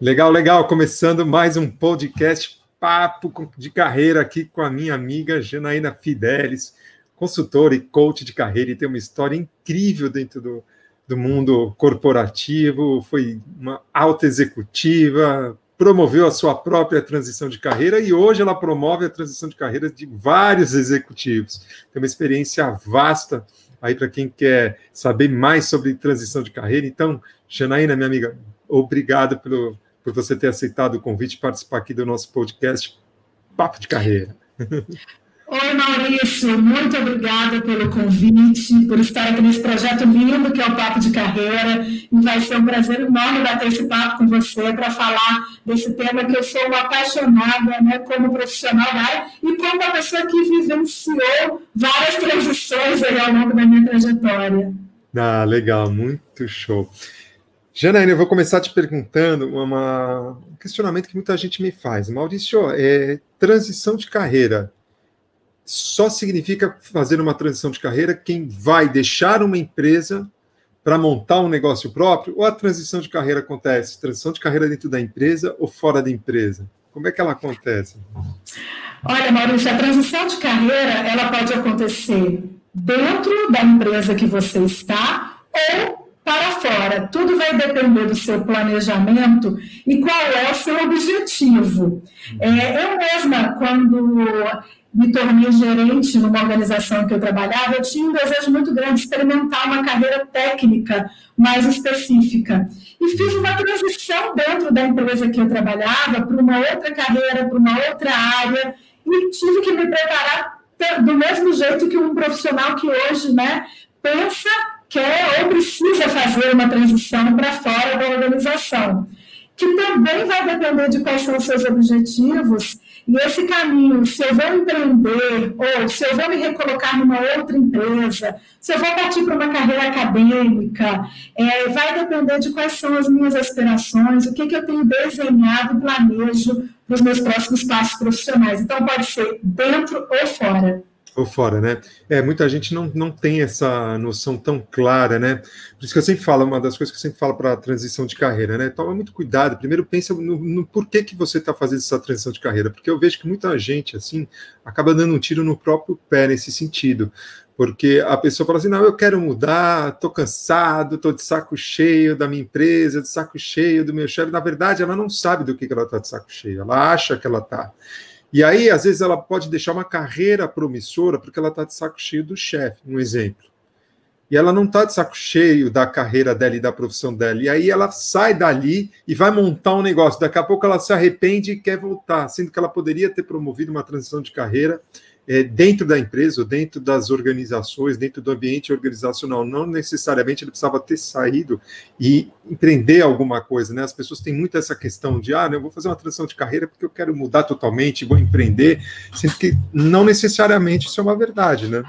Legal, legal. Começando mais um podcast Papo de Carreira aqui com a minha amiga Janaína Fidelis, consultora e coach de carreira, e tem uma história incrível dentro do, do mundo corporativo. Foi uma alta executiva, promoveu a sua própria transição de carreira e hoje ela promove a transição de carreira de vários executivos. Tem uma experiência vasta aí para quem quer saber mais sobre transição de carreira. Então, Janaína, minha amiga, obrigado pelo, por você ter aceitado o convite para participar aqui do nosso podcast Papo de Carreira. Oi, Maurício, muito obrigada pelo convite, por estar aqui nesse projeto lindo que é o Papo de Carreira. E vai ser um prazer enorme bater esse papo com você para falar desse tema que eu sou uma apaixonada né, como profissional da área e como uma pessoa que vivenciou várias transições ao longo da minha trajetória. Ah, legal, muito show. Janaína, eu vou começar te perguntando uma, um questionamento que muita gente me faz. Maurício, é, transição de carreira só significa fazer uma transição de carreira quem vai deixar uma empresa para montar um negócio próprio, ou a transição de carreira acontece? Transição de carreira dentro da empresa ou fora da empresa? Como é que ela acontece? Olha, Maurício, a transição de carreira ela pode acontecer dentro da empresa que você está ou para fora. Tudo vai depender do seu planejamento e qual é o seu objetivo. É, eu mesma, quando me tornei gerente numa organização que eu trabalhava, eu tinha um desejo muito grande de experimentar uma carreira técnica mais específica. E fiz uma transição dentro da empresa que eu trabalhava para uma outra carreira, para uma outra área, e tive que me preparar do mesmo jeito que um profissional que hoje né, pensa, quer ou precisa fazer uma transição para fora da organização. Que também vai depender de quais são os seus objetivos e esse caminho, se eu vou empreender, ou se eu vou me recolocar numa outra empresa, se eu vou partir para uma carreira acadêmica, é, vai depender de quais são as minhas aspirações, o que, que eu tenho desenhado e planejo para os meus próximos passos profissionais. Então, pode ser dentro ou fora ou fora, né? É, muita gente não, não tem essa noção tão clara, né? Por isso que eu sempre falo, uma das coisas que eu sempre falo para a transição de carreira, né? Toma muito cuidado. Primeiro pensa no, no porquê que você está fazendo essa transição de carreira, porque eu vejo que muita gente, assim, acaba dando um tiro no próprio pé nesse sentido. Porque a pessoa fala assim: não, eu quero mudar, estou cansado, estou de saco cheio da minha empresa, de saco cheio do meu chefe. Na verdade, ela não sabe do que, que ela está de saco cheio, ela acha que ela está. E aí, às vezes, ela pode deixar uma carreira promissora porque ela está de saco cheio do chefe, um exemplo. E ela não está de saco cheio da carreira dela e da profissão dela. E aí ela sai dali e vai montar um negócio. Daqui a pouco ela se arrepende e quer voltar, sendo que ela poderia ter promovido uma transição de carreira é, dentro da empresa, dentro das organizações, dentro do ambiente organizacional. Não necessariamente ele precisava ter saído e empreender alguma coisa. Né? As pessoas têm muito essa questão de, ah, eu vou fazer uma transição de carreira porque eu quero mudar totalmente, vou empreender, sendo que não necessariamente isso é uma verdade, né?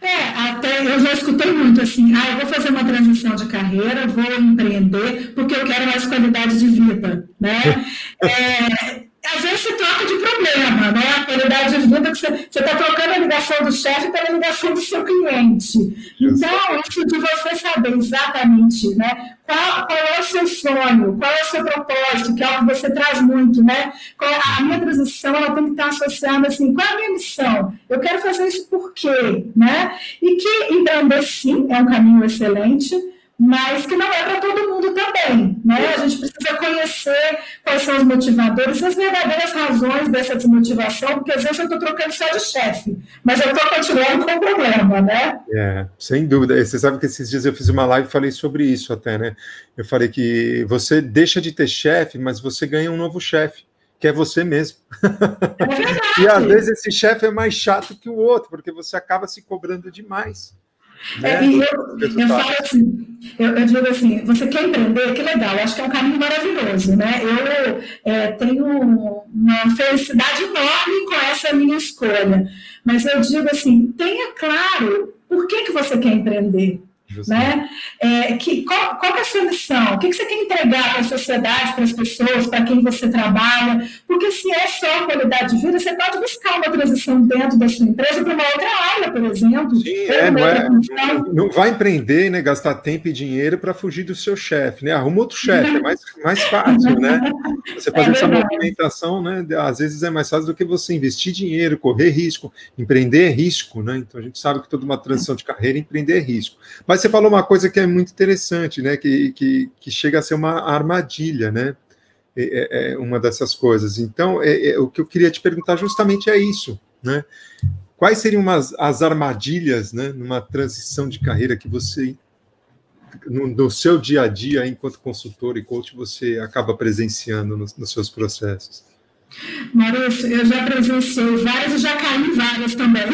É, até eu já escutei muito assim, ah, eu vou fazer uma transição de carreira, vou empreender, porque eu quero mais qualidade de vida, né? É, às vezes se troca de problema, né? A qualidade de vida que você está trocando a ligação do chefe pela ligação do seu cliente. Então, isso de você saber exatamente, né? Qual, qual, é o seu sonho, qual é o seu propósito, que é algo que você traz muito, né? Qual, a minha transição ela tem que estar associada assim, qual é a minha missão? Eu quero fazer isso por quê, né? E que empreender sim é um caminho excelente, mas que não é para todo mundo também. Né? A gente precisa conhecer quais são os motivadores, as verdadeiras razões dessa desmotivação, porque às vezes eu estou trocando só de chefe, mas eu estou continuando com o problema, né? É, sem dúvida. Você sabe que esses dias eu fiz uma live e falei sobre isso até, né? Eu falei que você deixa de ter chefe, mas você ganha um novo chefe que é você mesmo. É e às vezes esse chefe é mais chato que o outro, porque você acaba se cobrando demais. Né? É, e eu, eu falo assim, eu, eu, digo assim, você quer empreender, que legal, acho que é um caminho maravilhoso, né? Eu é, tenho uma felicidade enorme com essa minha escolha, mas eu digo assim, tenha claro por que, que você quer empreender. Né? É, que, qual, qual é a sua missão? O que, que você quer entregar para a sociedade, para as pessoas, para quem você trabalha? Porque se é só qualidade de vida, você pode buscar uma transição dentro da sua empresa para uma outra área, por exemplo. Sim, é, não, é, não vai empreender, né, gastar tempo e dinheiro para fugir do seu chefe. Né? Arruma outro chefe, é mais, mais fácil, né? Você fazer é essa movimentação, né? Às vezes é mais fácil do que você investir dinheiro, correr risco. Empreender é risco, né? Então a gente sabe que toda uma transição de carreira, empreender é risco. Mas você falou uma coisa que é muito interessante, né? Que, que, que chega a ser uma armadilha, né? É, é, é uma dessas coisas. Então, é, é, o que eu queria te perguntar justamente é isso, né? Quais seriam umas, as armadilhas, né, numa transição de carreira que você, no, no seu dia a dia, enquanto consultor e coach, você acaba presenciando nos, nos seus processos? Maurício, eu já presenciei várias e já caí em várias também.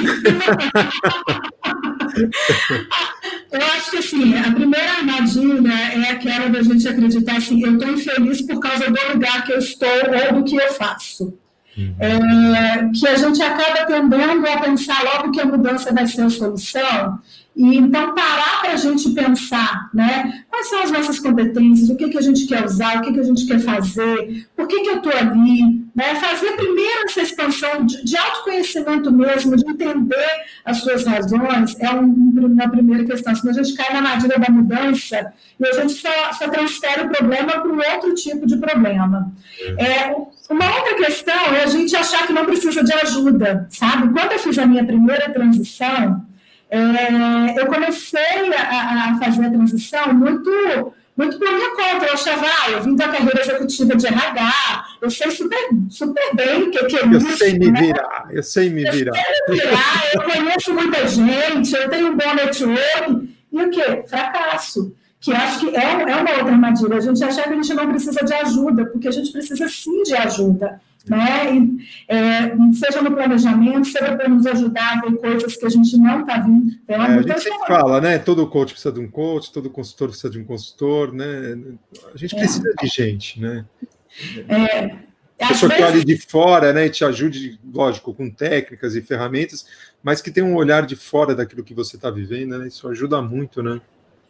eu acho que assim, a primeira armadilha é aquela da gente acreditar assim, eu estou infeliz por causa do lugar que eu estou ou do que eu faço. Uhum. É, que a gente acaba tendendo a pensar logo que a mudança vai ser a solução e então parar para a gente pensar, né? Quais são as nossas competências, o que, que a gente quer usar, o que, que a gente quer fazer, por que, que eu estou ali, né? Fazer primeiro essa expansão de, de, autoconhecimento mesmo, de entender as suas razões, é um, uma primeira questão. Senão a gente cai na armadilha da mudança e a gente só, só transfere o problema para um outro tipo de problema. É, uma outra questão é a gente achar que não precisa de ajuda, sabe? Quando eu fiz a minha primeira transição, é, eu comecei a, a, fazer a transição muito, muito por minha conta. Eu achava, ah, eu vim da carreira executiva de RH, eu sei super, super bem o que, que é eu isso. Eu sei me né? virar, eu sei me virar. Eu sei me virar, eu conheço muita gente, eu tenho um bom network. E o quê? Fracasso que acho que é, é uma outra armadilha. A gente acha que a gente não precisa de ajuda, porque a gente precisa sim de ajuda né? é, seja no planejamento, seja para nos ajudar a ver coisas que a gente não está vendo. Então, é, a gente sempre fala, né? Todo coach precisa de um coach, todo consultor precisa de um consultor, né? A gente é. precisa de gente, né? É, a pessoa vezes... que olhe de fora, né, e te ajude, lógico, com técnicas e ferramentas, mas que tem um olhar de fora daquilo que você está vivendo, né? Isso ajuda muito, né?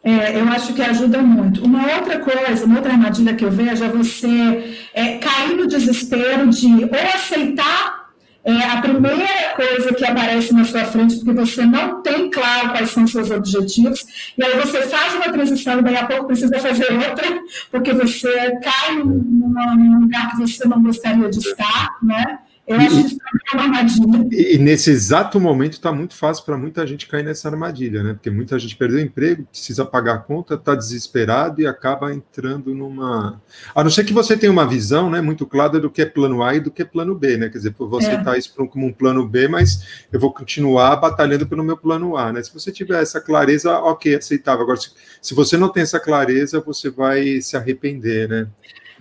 É, eu acho que ajuda muito. Uma outra coisa, uma outra armadilha que eu vejo é você é, cair no desespero de ou aceitar é, a primeira coisa que aparece na sua frente, porque você não tem claro quais são seus objetivos, e aí você faz uma transição e daí a pouco precisa fazer outra, porque você cai num lugar que você não gostaria de estar, né? Eu acho que isso é uma armadilha. E, e nesse exato momento está muito fácil para muita gente cair nessa armadilha, né? Porque muita gente perdeu o emprego, precisa pagar a conta, está desesperado e acaba entrando numa. A não ser que você tenha uma visão né, muito clara do que é plano A e do que é plano B, né? Quer dizer, você está é. isso como um plano B, mas eu vou continuar batalhando pelo meu plano A, né? Se você tiver essa clareza, ok, aceitável. Agora, se, se você não tem essa clareza, você vai se arrepender, né?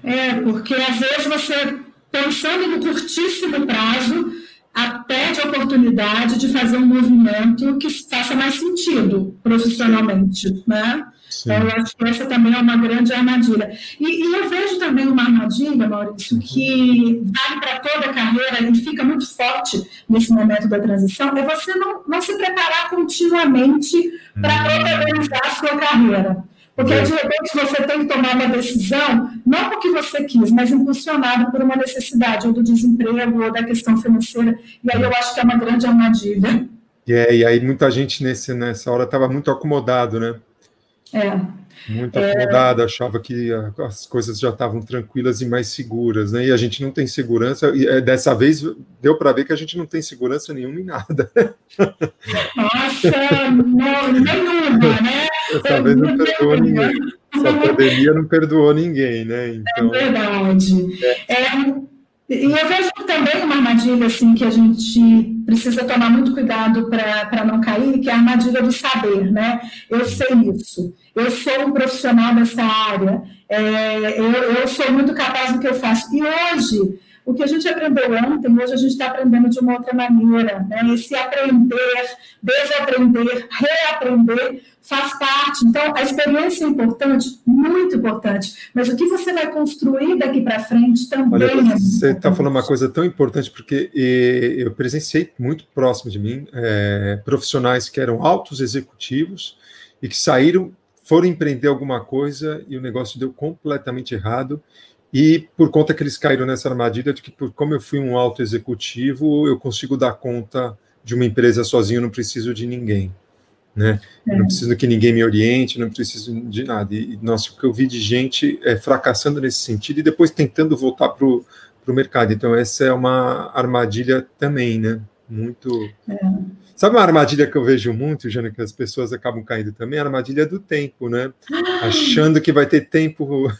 É, porque às vezes você pensando no curtíssimo prazo, a, perde a oportunidade de fazer um movimento que faça mais sentido profissionalmente, né? Então, eu acho que essa também é uma grande armadilha. E, e eu vejo também uma armadilha, Maurício, que vale para toda a carreira e fica muito forte nesse momento da transição, é você não, não se preparar continuamente para hum. protagonizar a sua carreira. Porque, de repente, você tem que tomar uma decisão, não porque você quis, mas impulsionado por uma necessidade, ou do desemprego, ou da questão financeira. E aí eu acho que é uma grande armadilha. É, e aí muita gente nesse, nessa hora estava muito acomodado, né? É. Muito acomodado, é... achava que as coisas já estavam tranquilas e mais seguras, né? E a gente não tem segurança, e é, dessa vez deu para ver que a gente não tem segurança nenhuma em nada. Nossa, não, nenhuma, né? Dessa vez não perdoou ninguém. Essa pandemia não perdoou ninguém, né? Então, é verdade. É, e eu vejo também uma armadilha assim que a gente precisa tomar muito cuidado para não cair, que é a armadilha do saber, né? Eu sei isso, eu sou um profissional dessa área, é, eu, eu sou muito capaz do que eu faço. E hoje o que a gente aprendeu ontem, hoje a gente está aprendendo de uma outra maneira. Né? Esse aprender, desaprender, reaprender faz parte. Então, a experiência é importante, muito importante. Mas o que você vai construir daqui para frente também Olha, é Você está falando uma coisa tão importante, porque eu presenciei muito próximo de mim é, profissionais que eram altos executivos e que saíram, foram empreender alguma coisa e o negócio deu completamente errado. E por conta que eles caíram nessa armadilha de que, como eu fui um alto executivo, eu consigo dar conta de uma empresa sozinho, não preciso de ninguém. Né? É. Não preciso que ninguém me oriente, não preciso de nada. E, nossa, o que eu vi de gente é, fracassando nesse sentido e depois tentando voltar para o mercado. Então, essa é uma armadilha também, né? Muito. É. Sabe uma armadilha que eu vejo muito, Jana, que as pessoas acabam caindo também? A armadilha do tempo, né? Ah. Achando que vai ter tempo.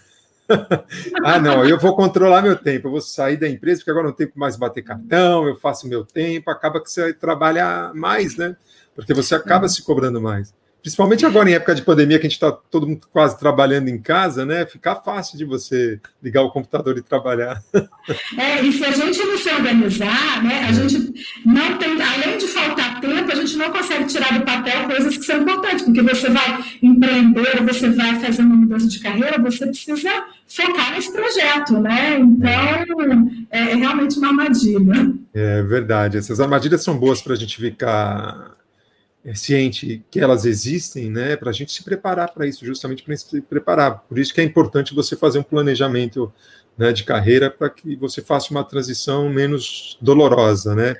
ah, não, eu vou controlar meu tempo, eu vou sair da empresa, porque agora não tenho mais bater cartão, eu faço meu tempo, acaba que você trabalha mais, né? Porque você acaba se cobrando mais. Principalmente agora em época de pandemia, que a gente está todo mundo quase trabalhando em casa, né? Fica fácil de você ligar o computador e trabalhar. É, e se a gente não se organizar, né? A gente não tem, além de faltar tempo, a gente não consegue tirar do papel coisas que são importantes, porque você vai empreender, você vai fazer uma mudança de carreira, você precisa focar nesse projeto, né? Então, é, é realmente uma armadilha. É verdade. Essas armadilhas são boas para a gente ficar é, ciente que elas existem, né, para a gente se preparar para isso, justamente para se preparar. Por isso que é importante você fazer um planejamento né, de carreira para que você faça uma transição menos dolorosa, né?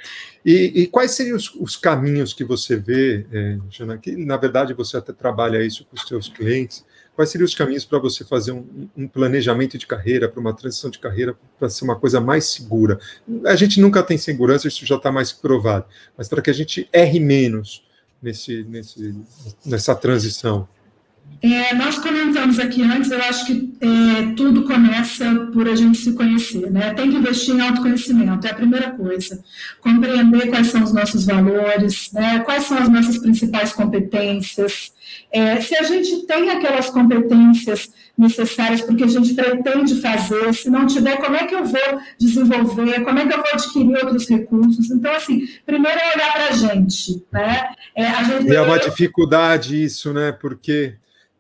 E, e quais seriam os, os, caminhos que você vê, é, Jana, que na verdade você até trabalha isso com os seus clientes, quais seriam os caminhos para você fazer um, um, planejamento de carreira, para uma transição de carreira, para ser uma coisa mais segura? A gente nunca tem segurança, isso já está mais provado, mas para que a gente erre menos, nesse, nesse, nessa transição? É, nós comentamos aqui antes, eu acho que é, tudo começa por a gente se conhecer, né? Tem que investir em autoconhecimento, é a primeira coisa. Compreender quais são os nossos valores, né? quais são as nossas principais competências. É, se a gente tem aquelas competências necessárias porque a gente pretende fazer, se não tiver, como é que eu vou desenvolver, como é que eu vou adquirir outros recursos? Então, assim, primeiro é olhar para a gente, né? É, a gente... E é uma dificuldade isso, né? Porque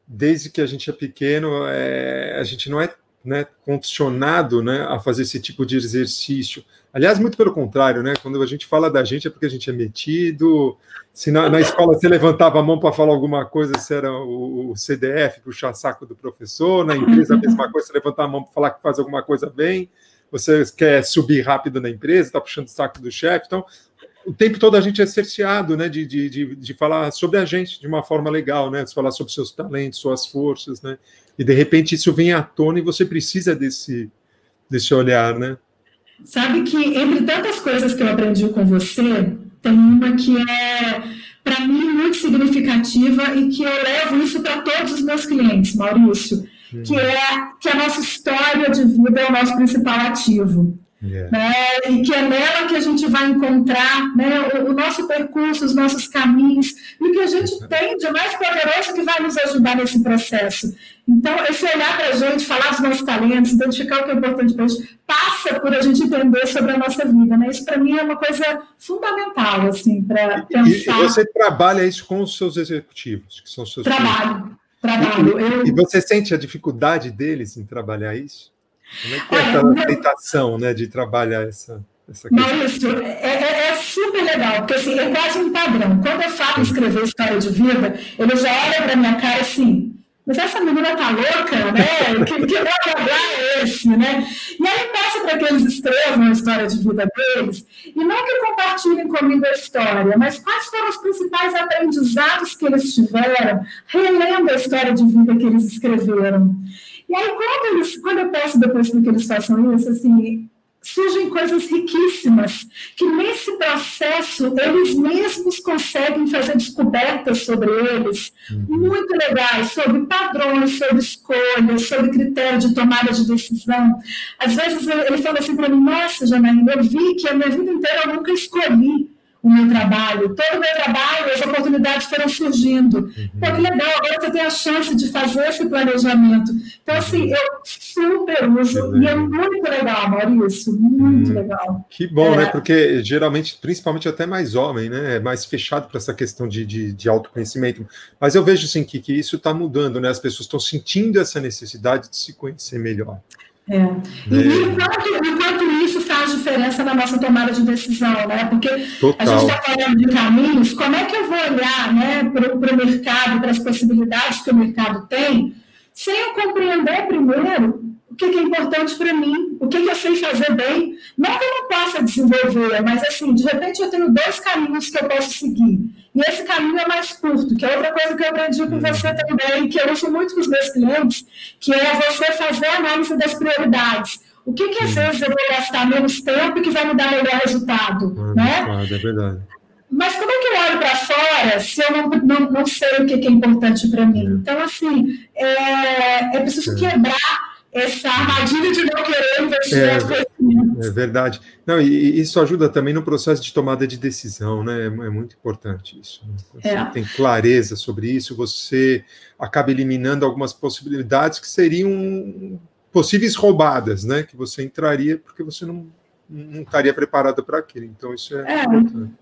desde que a gente é pequeno, é, a gente não é né, condicionado né, a fazer esse tipo de exercício. Aliás, muito pelo contrário, né? Quando a gente fala da gente é porque a gente é metido. Se na, na escola você levantava a mão para falar alguma coisa, você era o, o CDF, puxar saco do professor. Na empresa, a mesma coisa, você levantar a mão para falar que faz alguma coisa bem. Você quer subir rápido na empresa, está puxando o saco do chefe. Então, o tempo todo a gente é cerceado né, de, de, de, de, falar sobre a gente de uma forma legal, né, de falar sobre seus talentos, suas forças, né, e de repente isso vem à tona e você precisa desse, desse olhar, né? Sabe que entre tantas coisas que eu aprendi com você, tem uma que é, para mim, muito significativa e que eu levo isso para todos os meus clientes, Maurício, hum. que é que a nossa história de vida é o nosso principal ativo. Yeah. Né? E que é nela que a gente vai encontrar né, o, o, nosso percurso, os nossos caminhos, e o que a gente tem de mais poderoso que vai nos ajudar nesse processo. Então, esse olhar para a gente, falar dos nossos talentos, identificar o que é importante para a gente, passa por a gente entender sobre a nossa vida. Né? Isso, para mim, é uma coisa fundamental, assim, para pensar. E você trabalha isso com os seus executivos, que são seus Trabalho, filhos. trabalho. E, eu... e você sente a dificuldade deles em trabalhar isso? Como é que é essa aceitação né, de trabalhar essa, essa questão? Maurício, é, é, é, super legal, porque assim, é quase um padrão. Quando eu falo escrever história de vida, ele já olha para minha cara assim, mas essa menina tá louca, né? Que, que blá blá blá é esse, né? E aí peço para que eles escrevam a história de vida deles, e não que compartilhem comigo a história, mas quais foram os principais aprendizados que eles tiveram relendo a história de vida que eles escreveram. E aí, quando, eles, quando eu peço depois que eles façam isso, assim, surgem coisas riquíssimas, que nesse processo eles mesmos conseguem fazer descobertas sobre eles, uhum. muito legais, sobre padrões, sobre escolhas, sobre critério de tomada de decisão. Às vezes ele fala assim para mim, nossa, Janaína, eu vi que a minha vida inteira eu nunca escolhi o meu trabalho. Todo o meu trabalho, as oportunidades foram surgindo. Uhum. Pô, que legal, agora você tem a chance de fazer esse planejamento. Então, assim, uhum. eu super uso e é muito legal, Maurício, muito uhum. legal. Que bom, né? é. né? Porque geralmente, principalmente até mais homem, né? É mais fechado para essa questão de, de, de, autoconhecimento. Mas eu vejo, assim, que, que isso está mudando, né? As pessoas estão sentindo essa necessidade de se conhecer melhor. É. E é. enquanto isso faz diferença na nossa tomada de decisão, né? Porque Total. a gente está falando de caminhos, como é que eu vou olhar né, para o mercado, para as possibilidades que o mercado tem, sem eu compreender primeiro o que, é importante para mim, o que, que eu sei fazer bem. Não que eu não possa desenvolver, mas assim, de repente eu tenho dois caminhos que eu posso seguir. E esse caminho é mais curto, que é outra coisa que eu aprendi com você também, que eu uso muito com os meus clientes, que é você fazer a análise das prioridades. O que, que às vezes eu vou gastar menos tempo e que vai me dar melhor resultado? Ah, né? É verdade. Mas como é que eu olho para fora se eu não, não, não sei o que, que é importante para mim? É. Então, assim, é, é preciso é. quebrar essa armadilha de não querer investir é, É verdade. Não, e isso ajuda também no processo de tomada de decisão, né? É, é muito importante isso. Né? Você é. tem clareza sobre isso, você acaba eliminando algumas possibilidades que seriam possíveis roubadas, né? Que você entraria porque você não não estaria preparado para aquilo. Então, isso é, é. importante.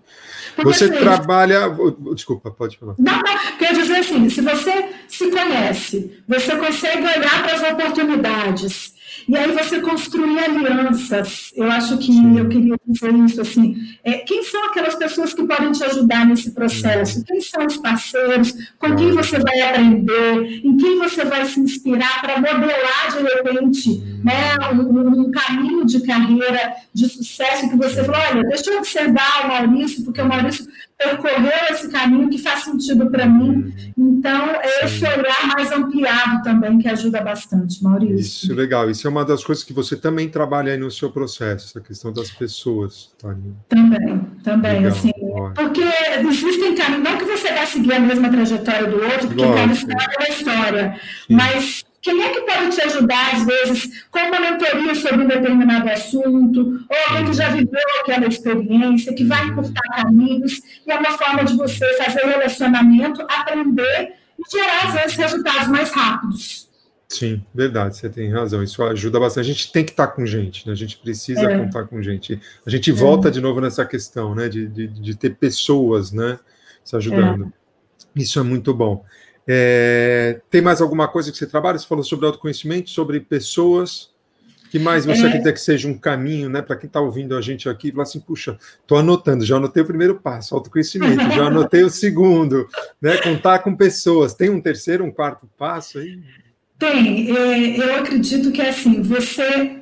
você assim, trabalha. Desculpa, pode falar. Não, não, quer dizer assim: se você se conhece, você consegue olhar para as oportunidades e aí você construir alianças. Eu acho que Sim. eu queria dizer isso assim. É, quem são aquelas pessoas que podem te ajudar nesse processo? Uhum. Quem são os parceiros? Com quem você vai aprender? Em quem você vai se inspirar para modelar de repente uhum. né, um, um, caminho de carreira de sucesso que você fala, olha, deixa eu observar o Maurício, porque o Maurício percorreu esse caminho que faz sentido para mim. Então, é esse olhar mais ampliado também que ajuda bastante, Maurício. Isso, legal. Isso é uma das coisas que você também trabalha aí no seu processo, essa questão das pessoas. Tânia. Também, também, legal. assim. Porque existem caminhos, não que você vai seguir a mesma trajetória do outro, porque cada história é uma história, Sim. mas quem é que pode te ajudar, às vezes, com uma mentoria sobre um determinado assunto, ou alguém que já viveu aquela experiência, que vai encurtar caminhos, e é uma forma de você fazer relacionamento, aprender e gerar, às vezes, resultados mais rápidos. Sim, verdade, você tem razão. Isso ajuda bastante. A gente tem que estar com gente, né? A gente precisa é. contar com gente. A gente volta é. de novo nessa questão, né? De, de, de ter pessoas, né? Se ajudando. É. Isso é muito bom. É, tem mais alguma coisa que você trabalha? Você falou sobre autoconhecimento, sobre pessoas. que mais você é... acredita que seja um caminho, né? Para quem está ouvindo a gente aqui, falar assim, puxa, estou anotando, já anotei o primeiro passo, autoconhecimento, já anotei o segundo, né? Contar com pessoas. Tem um terceiro, um quarto passo aí? Tem. É, eu acredito que é assim, você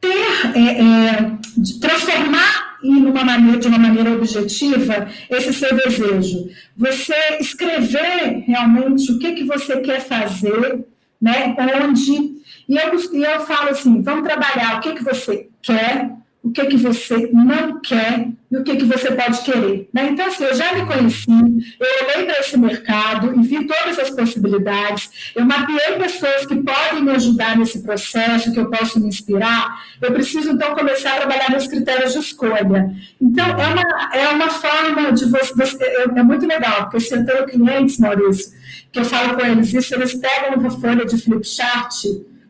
ter, é, é, transformar e numa maneira, de uma maneira objetiva esse seu desejo. Você escrever realmente o que, que você quer fazer, né? onde. E eu, e eu falo assim: vamos trabalhar o que, que você quer, o que, que você não quer e o que, que você pode querer. Né? Então, assim, eu já me conheci, eu olhei para esse mercado e vi todas as possibilidades, eu mapeei pessoas que podem me ajudar nesse processo, que eu posso me inspirar, eu preciso, então, começar a trabalhar meus critérios de escolha. Então, é uma, é uma forma de você... você é, é muito legal, porque eu tenho clientes, Maurício, que eu falo com eles isso, eles pegam uma folha de flipchart,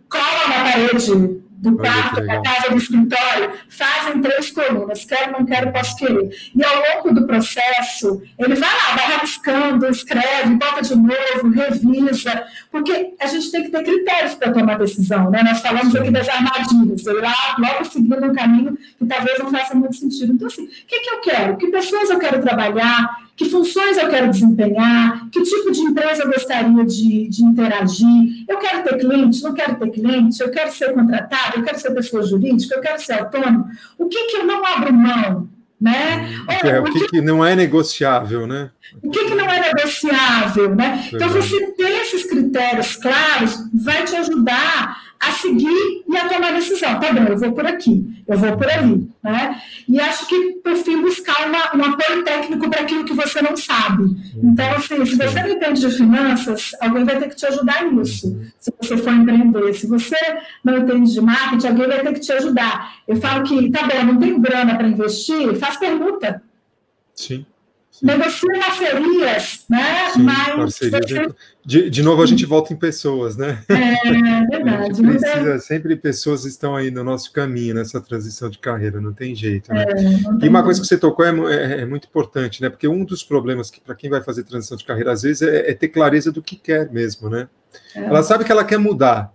colam na parede do quarto para a casa do escritório, fazem três colunas, quero, não quero, posso querer. E ao longo do processo, ele vai lá, vai rabiscando, escreve, bota de novo, revisa, porque a gente tem que ter critérios para tomar decisão, né? Nós falamos aqui das armadilhas, eu lá, logo seguindo um caminho que talvez não faça muito sentido. Então, assim, o que, que eu quero? Que pessoas eu quero trabalhar? que funções eu quero desempenhar, que tipo de empresa eu gostaria de, de interagir, eu quero ter cliente, não quero ter cliente, eu quero ser contratado, eu quero ser pessoa jurídica, eu quero ser autônomo, o que, que eu não abro mão? Né? O que, é, o que, que não é negociável, né? O que, que não é negociável, né? Então, você ter esses critérios claros vai te ajudar a seguir e a tomar decisão. Tá bom, eu vou por aqui, eu vou por ali. Né? E acho que, por fim, buscar uma, um apoio técnico para aquilo que você não sabe. Então, assim, se você não entende de finanças, alguém vai ter que te ajudar nisso, se você for empreender. Se você não entende de marketing, alguém vai ter que te ajudar. Eu falo que, tá bom, não tenho grana para investir, faz pergunta. Sim negocia parcerias, né? Sim, Mas você... de, de novo, a gente volta em pessoas, né? É verdade. precisa, sempre pessoas estão aí no nosso caminho, nessa transição de carreira, não tem jeito, né? É, e uma coisa que você tocou é, é, é, muito importante, né? Porque um dos problemas que para quem vai fazer transição de carreira, às vezes, é, é ter clareza do que quer mesmo, né? É. Ela sabe que ela quer mudar,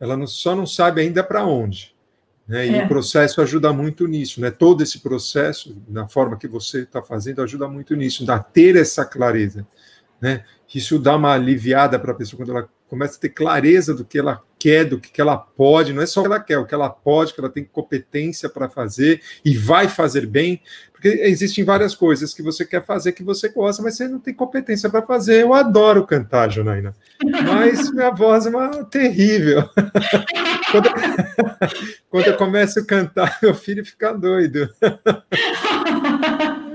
ela não, só não sabe ainda para onde. Né? E é. o processo ajuda muito nisso, né? Todo esse processo, na forma que você está fazendo, ajuda muito nisso, a ter essa clareza, né? Isso dá uma aliviada para a pessoa quando ela começa a ter clareza do que ela quer, do que ela pode, não é só o que ela quer, o que ela pode, que ela tem competência para fazer e vai fazer bem, porque existem várias coisas que você quer fazer que você gosta, mas você não tem competência para fazer. Eu adoro cantar, Janaína, mas minha voz é uma terrível. quando, quando eu começo a cantar, meu filho fica doido.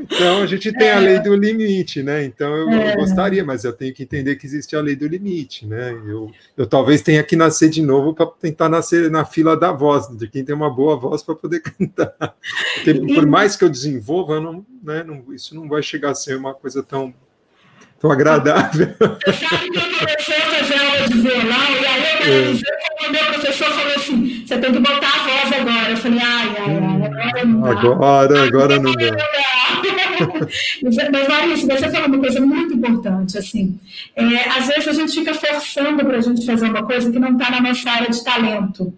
Então a gente tem é. a lei do limite, né? Então eu, é. eu, gostaria, mas eu tenho que entender que existe a lei do limite, né? Eu, eu talvez tenha que nascer de novo para tentar nascer na fila da voz, de quem tem uma boa voz para poder cantar. Porque por mais que eu desenvolva, eu não, né, não, isso não vai chegar a ser uma coisa tão, tão agradável. Você sabe que eu comecei a fazer aula de violão, e aí eu é. o meu professor falou assim: você tem que botar a voz agora. Eu falei, ai, ai, ai, agora não dá. Agora, agora não dá. Mas, Larissa, você falou uma coisa muito importante, assim, é, às vezes a gente fica forçando para a gente fazer uma coisa que não está na nossa área de talento.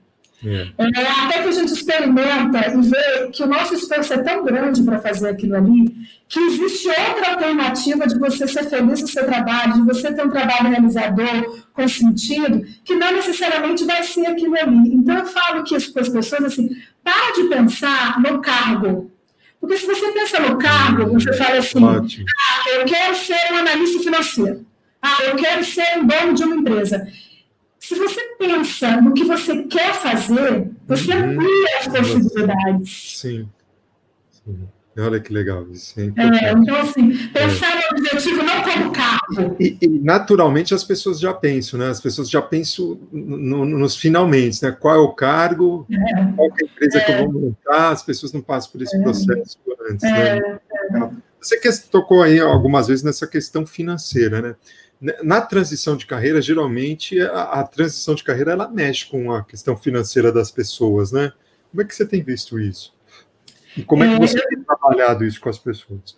É. É, até que a gente experimenta e vê que o nosso esforço é tão grande para fazer aquilo ali, que existe outra alternativa de você ser feliz no seu trabalho, de você ter um trabalho realizador, com sentido, que não necessariamente vai ser aquilo ali. Então eu falo que para as pessoas assim, para de pensar no cargo, porque se você pensa no cargo, você fala assim: Ótimo. ah, eu quero ser um analista financeiro. Ah, eu quero ser um dono de uma empresa. Se você pensa no que você quer fazer, você uhum. amplia as possibilidades. Sim. Sim. Olha que legal isso. É, é então, assim, pensar é. no objetivo não como cargo. E, e, naturalmente as pessoas já pensam, né? As pessoas já pensam no, no, nos finalmente, né? Qual é o cargo, é. qual é a empresa que eu vou é. montar, as pessoas não passam por esse é. processo antes, né? Você que tocou aí algumas vezes nessa questão financeira, né? Na transição de carreira, geralmente a, a transição de carreira ela mexe com a questão financeira das pessoas, né? Como é que você tem visto isso? E como é que você é, tem trabalhado isso com as pessoas?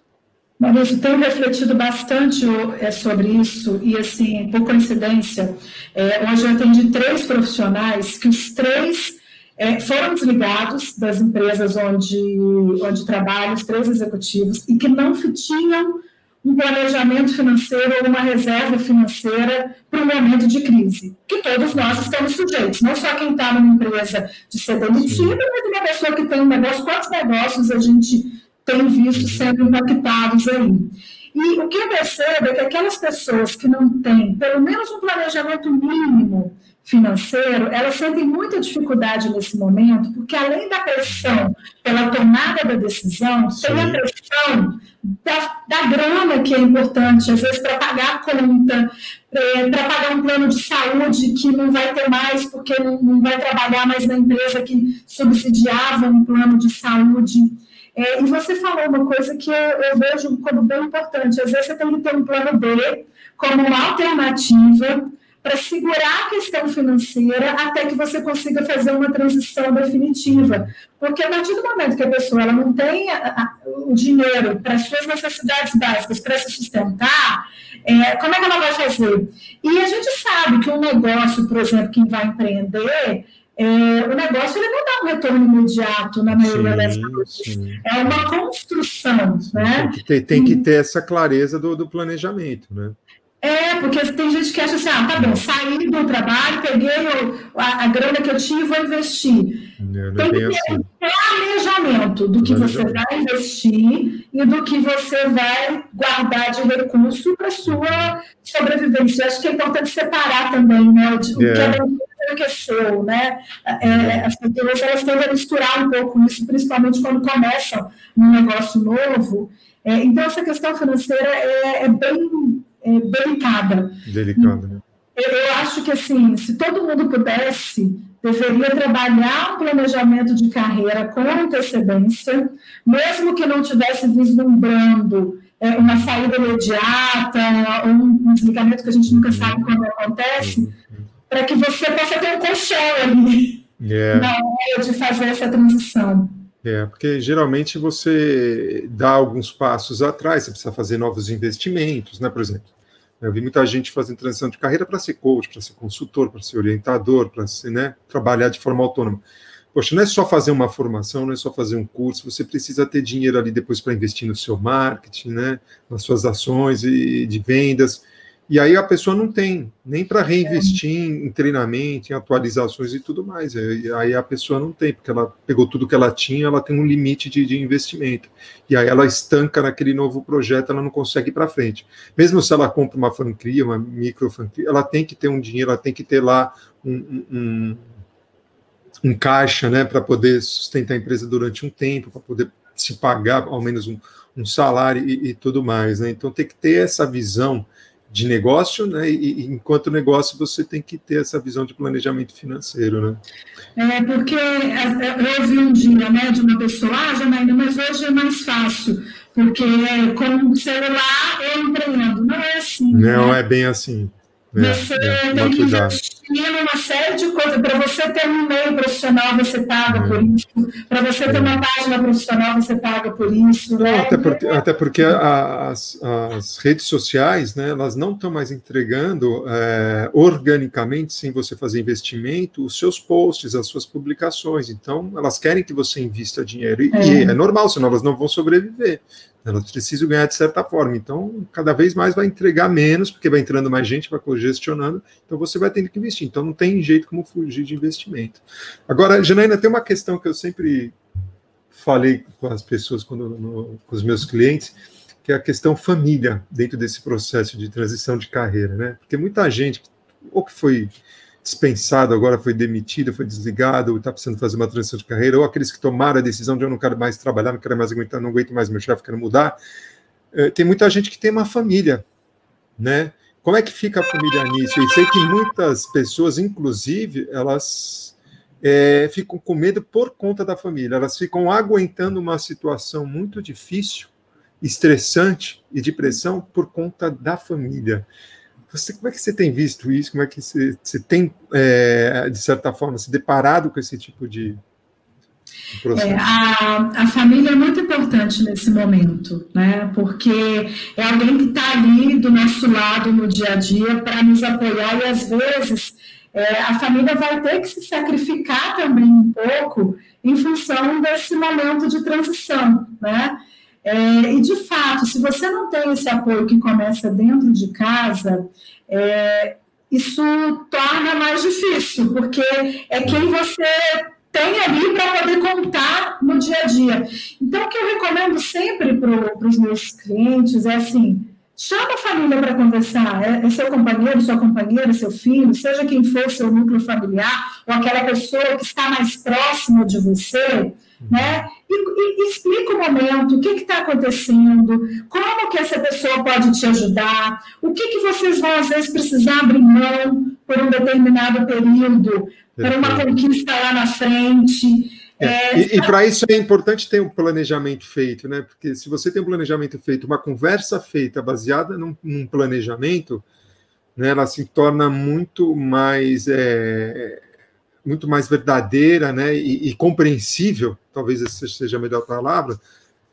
Maurício, tenho refletido bastante é, sobre isso e, assim, por coincidência, é, hoje eu atendi três profissionais que os três é, foram desligados das empresas onde, onde trabalham, os três executivos, e que não tinham um planejamento financeiro ou uma reserva financeira para o momento de crise, que todos nós estamos sujeitos, não só quem está numa empresa de ser demitido, mas uma pessoa que tem um negócio, quantos negócios a gente tem visto sendo impactados aí. E o que eu percebo é que aquelas pessoas que não têm pelo menos um planejamento mínimo financeiro, elas sentem muita dificuldade nesse momento, porque além da pressão pela tomada da decisão, Sim. tem a pressão da, da grana que é importante, às vezes para pagar a conta, é, para pagar um plano de saúde que não vai ter mais, porque não, não vai trabalhar mais na empresa que subsidiava um plano de saúde. É, e você falou uma coisa que eu, eu, vejo como bem importante. Às vezes você tem que ter um plano B como uma alternativa para segurar a questão financeira até que você consiga fazer uma transição definitiva. Porque a partir do momento que a pessoa ela não tem a, a, o dinheiro para as suas necessidades básicas para se sustentar, é, como é que ela vai fazer? E a gente sabe que um negócio, por exemplo, quem vai empreender, é, o negócio ele não dá um retorno imediato na maioria sim, das vezes. É uma construção. Né? Tem que ter, tem que ter essa clareza do, do planejamento, né? É, porque tem gente que acha assim, ah, tá bom, saí do trabalho, peguei o, a, a, grana que eu tinha e vou investir. Não tem que ter assim. um planejamento do que você vai investir e do que você vai guardar de recurso para sua sobrevivência. Eu acho que é importante separar também, né, o, o yeah. que é o que é seu, né? É, as pessoas elas tendem a misturar um pouco isso, principalmente quando começam um negócio novo. É, então, essa questão financeira é, é bem é, delicada. Delicada, né? Eu, eu acho que, assim, se todo mundo pudesse, deveria trabalhar um planejamento de carreira com antecedência, mesmo que não tivesse vislumbrando é, uma saída imediata, ou um desligamento que a gente nunca sabe quando acontece, para que você possa ter um colchão ali yeah. na hora de fazer essa transição. É, porque geralmente você dá alguns passos atrás, você precisa fazer novos investimentos, né? Por exemplo, eu vi muita gente fazendo transição de carreira para ser coach, para ser consultor, para ser orientador, para ser, né, trabalhar de forma autônoma. poxa, não é só fazer uma formação, não é só fazer um curso, você precisa ter dinheiro ali depois para investir no seu marketing, né, nas suas ações e de vendas. E aí a pessoa não tem nem para reinvestir em treinamento, em atualizações e tudo mais. E aí a pessoa não tem, porque ela pegou tudo que ela tinha, ela tem um limite de, de investimento. E aí ela estanca naquele novo projeto, ela não consegue ir para frente. Mesmo se ela compra uma franquia, uma micro franquia, ela tem que ter um dinheiro, ela tem que ter lá um, um, um caixa, né, para poder sustentar a empresa durante um tempo, para poder se pagar ao menos um, um salário e, e tudo mais. Né? Então tem que ter essa visão de negócio, né? E, e, enquanto negócio você tem que ter essa visão de planejamento financeiro, né? É porque eu ouvi um dia, né, de uma pessoa, ah, Janaína, mas hoje é mais fácil, porque com o celular eu empreendo. Não é assim. Não né? é bem assim. É, você é, tem que investir numa série de coisas. Para você ter um e-mail profissional, você paga é. por isso. Para você ter uma página profissional, você paga por isso. Né? Até porque, até porque as, as redes sociais, né, elas não estão mais entregando é, organicamente, sem você fazer investimento, os seus posts, as suas publicações. Então, elas querem que você invista dinheiro. E é, e é normal, senão elas não vão sobreviver. Elas precisam ganhar de certa forma. Então, cada vez mais vai entregar menos, porque vai entrando mais gente, vai congestionando. Então, você vai tendo que investir. Então, não tem jeito como fugir de investimento. Agora, Janaína, tem uma questão que eu sempre falei com as pessoas, quando, no, com os meus clientes, que é a questão família dentro desse processo de transição de carreira, né? Porque muita gente, ou que foi dispensado, agora foi demitido, foi desligado, está precisando fazer uma transição de carreira, ou aqueles que tomaram a decisão de eu não quero mais trabalhar, não quero mais aguentar, não aguento mais meu chefe, quero mudar. É, tem muita gente que tem uma família, né? Como é que fica a família nisso? E sei que muitas pessoas, inclusive, elas é, ficam com medo por conta da família, elas ficam aguentando uma situação muito difícil, estressante e de pressão por conta da família. Você, como é que você tem visto isso? Como é que você, você tem, é, de certa forma, se deparado com esse tipo de, é, a, a, família é muito importante nesse momento, né? Porque é alguém que está ali do nosso lado no dia a dia para nos apoiar e às vezes é, a família vai ter que se sacrificar também um pouco em função desse momento de transição, né? É, e, de fato, se você não tem esse apoio que começa dentro de casa, é, isso torna mais difícil, porque é quem você tem ali para poder contar no dia a dia. Então, o que eu recomendo sempre para os meus clientes é assim: chama a família para conversar. É, é, seu companheiro, sua companheira, seu filho, seja quem for seu núcleo familiar, ou aquela pessoa que está mais próxima de você né? E, e, explica o momento, o que está acontecendo, como que essa pessoa pode te ajudar, o que, que vocês vão às vezes precisar abrir mão por um determinado período, para uma conquista lá na frente. É, é, e, e para isso é importante ter um planejamento feito, né? Porque se você tem um planejamento feito, uma conversa feita baseada num, num planejamento, né, ela se torna muito mais é, muito mais verdadeira né, e, e, compreensível, talvez essa seja a melhor palavra,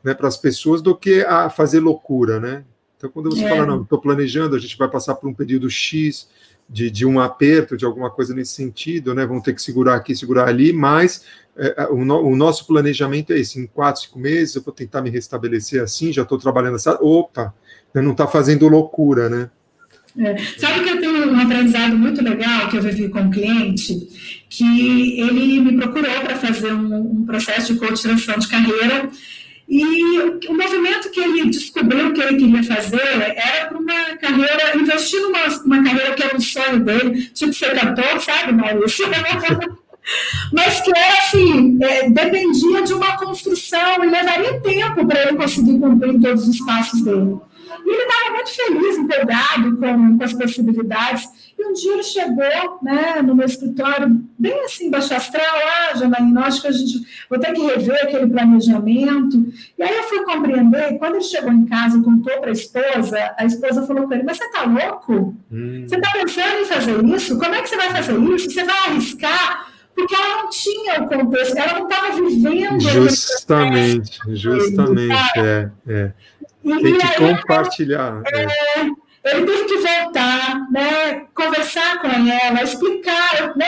né, para as pessoas do que a fazer loucura, né? Então, quando você é. fala, não, estou planejando, a gente vai passar por um período X de, de um aperto, de alguma coisa nesse sentido, né? Vão ter que segurar aqui, segurar ali, mas é, o, no, o, nosso planejamento é esse: em quatro, cinco meses eu vou tentar me restabelecer assim, já estou trabalhando assim. Opa, não está fazendo loucura, né? É. Sabe que eu um aprendizado muito legal que eu vivi com um cliente, que ele me procurou para fazer um, um, processo de coaching de carreira, e o movimento que ele descobriu que ele queria fazer era para uma carreira, investir numa uma carreira que era um sonho dele, tipo ser cantor, sabe, Maurício? Mas que era assim, é, dependia de uma construção e levaria tempo para ele conseguir cumprir todos os passos dele. E ele estava muito feliz, empolgado com, com, as possibilidades. E um dia ele chegou né, no meu escritório, bem assim, baixo astral, ah, Janaína, acho que a gente vou ter que rever aquele planejamento. E aí eu fui compreender, quando ele chegou em casa e contou para a esposa, a esposa falou para ele, mas você está louco? Hum. Você está pensando em fazer isso? Como é que você vai fazer isso? Você vai arriscar? porque ela não tinha o contexto, ela não estava vivendo. Justamente, justamente, é, é. Tem que compartilhar. É, ele teve que voltar, né, conversar com ela, explicar, né,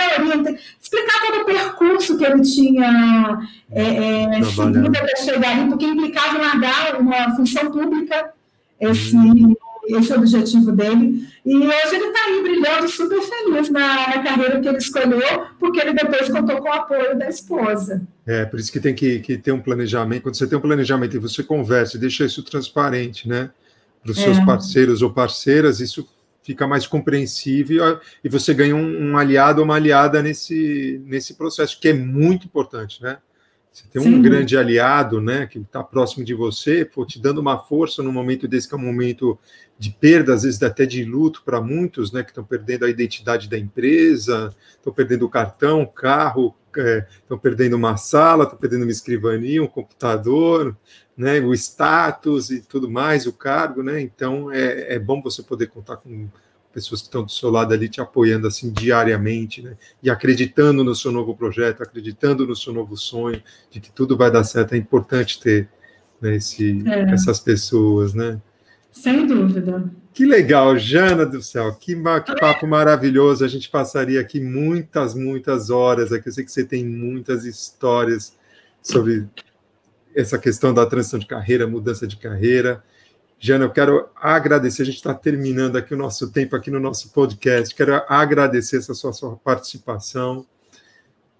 explicar todo o percurso que ele tinha é, é, seguido para chegar ali, porque implicava largar uma função pública, esse, hum. Esse é o objetivo dele. E hoje ele está aí brilhando, super feliz na, na, carreira que ele escolheu, porque ele depois contou com o apoio da esposa. É, por isso que tem que, que ter um planejamento. Quando você tem um planejamento e você conversa, deixa isso transparente, né? Para os seus é. parceiros ou parceiras, isso fica mais compreensível e você ganha um, um, aliado ou uma aliada nesse, nesse processo, que é muito importante, né? Você tem um Sim. grande aliado, né, que está próximo de você, pô, te dando uma força no momento desse que é um momento de perda, às vezes até de luto para muitos, né, que estão perdendo a identidade da empresa, estão perdendo o cartão, o carro, estão é, perdendo uma sala, estão perdendo uma escrivania, um computador, né, o status e tudo mais, o cargo, né? Então é, é bom você poder contar com pessoas que estão do seu lado ali te apoiando assim diariamente, né? E acreditando no seu novo projeto, acreditando no seu novo sonho, de que tudo vai dar certo. É importante ter né, esse, é. essas pessoas, né? Sem dúvida. Que legal, Jana do céu, que, que papo maravilhoso. A gente passaria aqui muitas, muitas horas aqui. Eu sei que você tem muitas histórias sobre essa questão da transição de carreira, mudança de carreira. Jana, eu quero agradecer, a gente está terminando aqui o nosso tempo aqui no nosso podcast, quero agradecer essa sua, sua participação.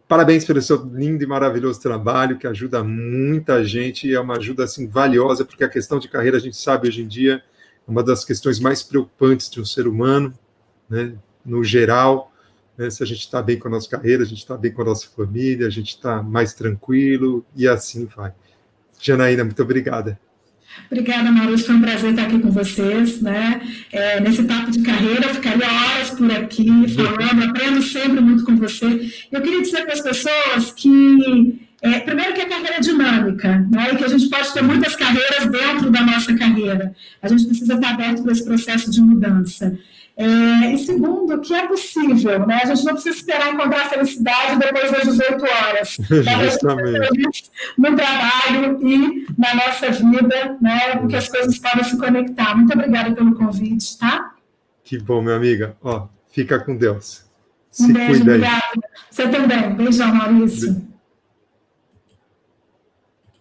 Parabéns pelo seu lindo e maravilhoso trabalho, que ajuda muita gente e é uma ajuda assim valiosa, porque a questão de carreira a gente sabe hoje em dia é uma das questões mais preocupantes de um ser humano, né? No geral, né? se a gente está bem com a nossa carreira, a gente está bem com a nossa família, a gente está mais tranquilo e assim vai. Janaína, muito obrigada. Obrigada, Maurício. Foi um prazer estar aqui com vocês. Né? É, nesse papo de carreira, eu ficaria horas por aqui falando, aprendo sempre muito com você. Eu queria dizer para as pessoas que, é, primeiro, que a carreira é dinâmica, né? e que a gente pode ter muitas carreiras dentro da nossa carreira. A gente precisa estar aberto para esse processo de mudança. É, e segundo, que é possível, né? A gente não precisa esperar encontrar a felicidade depois das 18 horas. Justamente. No trabalho e na nossa vida, né? Porque as coisas podem se conectar. Muito obrigada pelo convite, tá? Que bom, minha amiga. Ó, fica com Deus. Se um beijo, cuida aí. obrigada. Você também. Beijão, Maurício.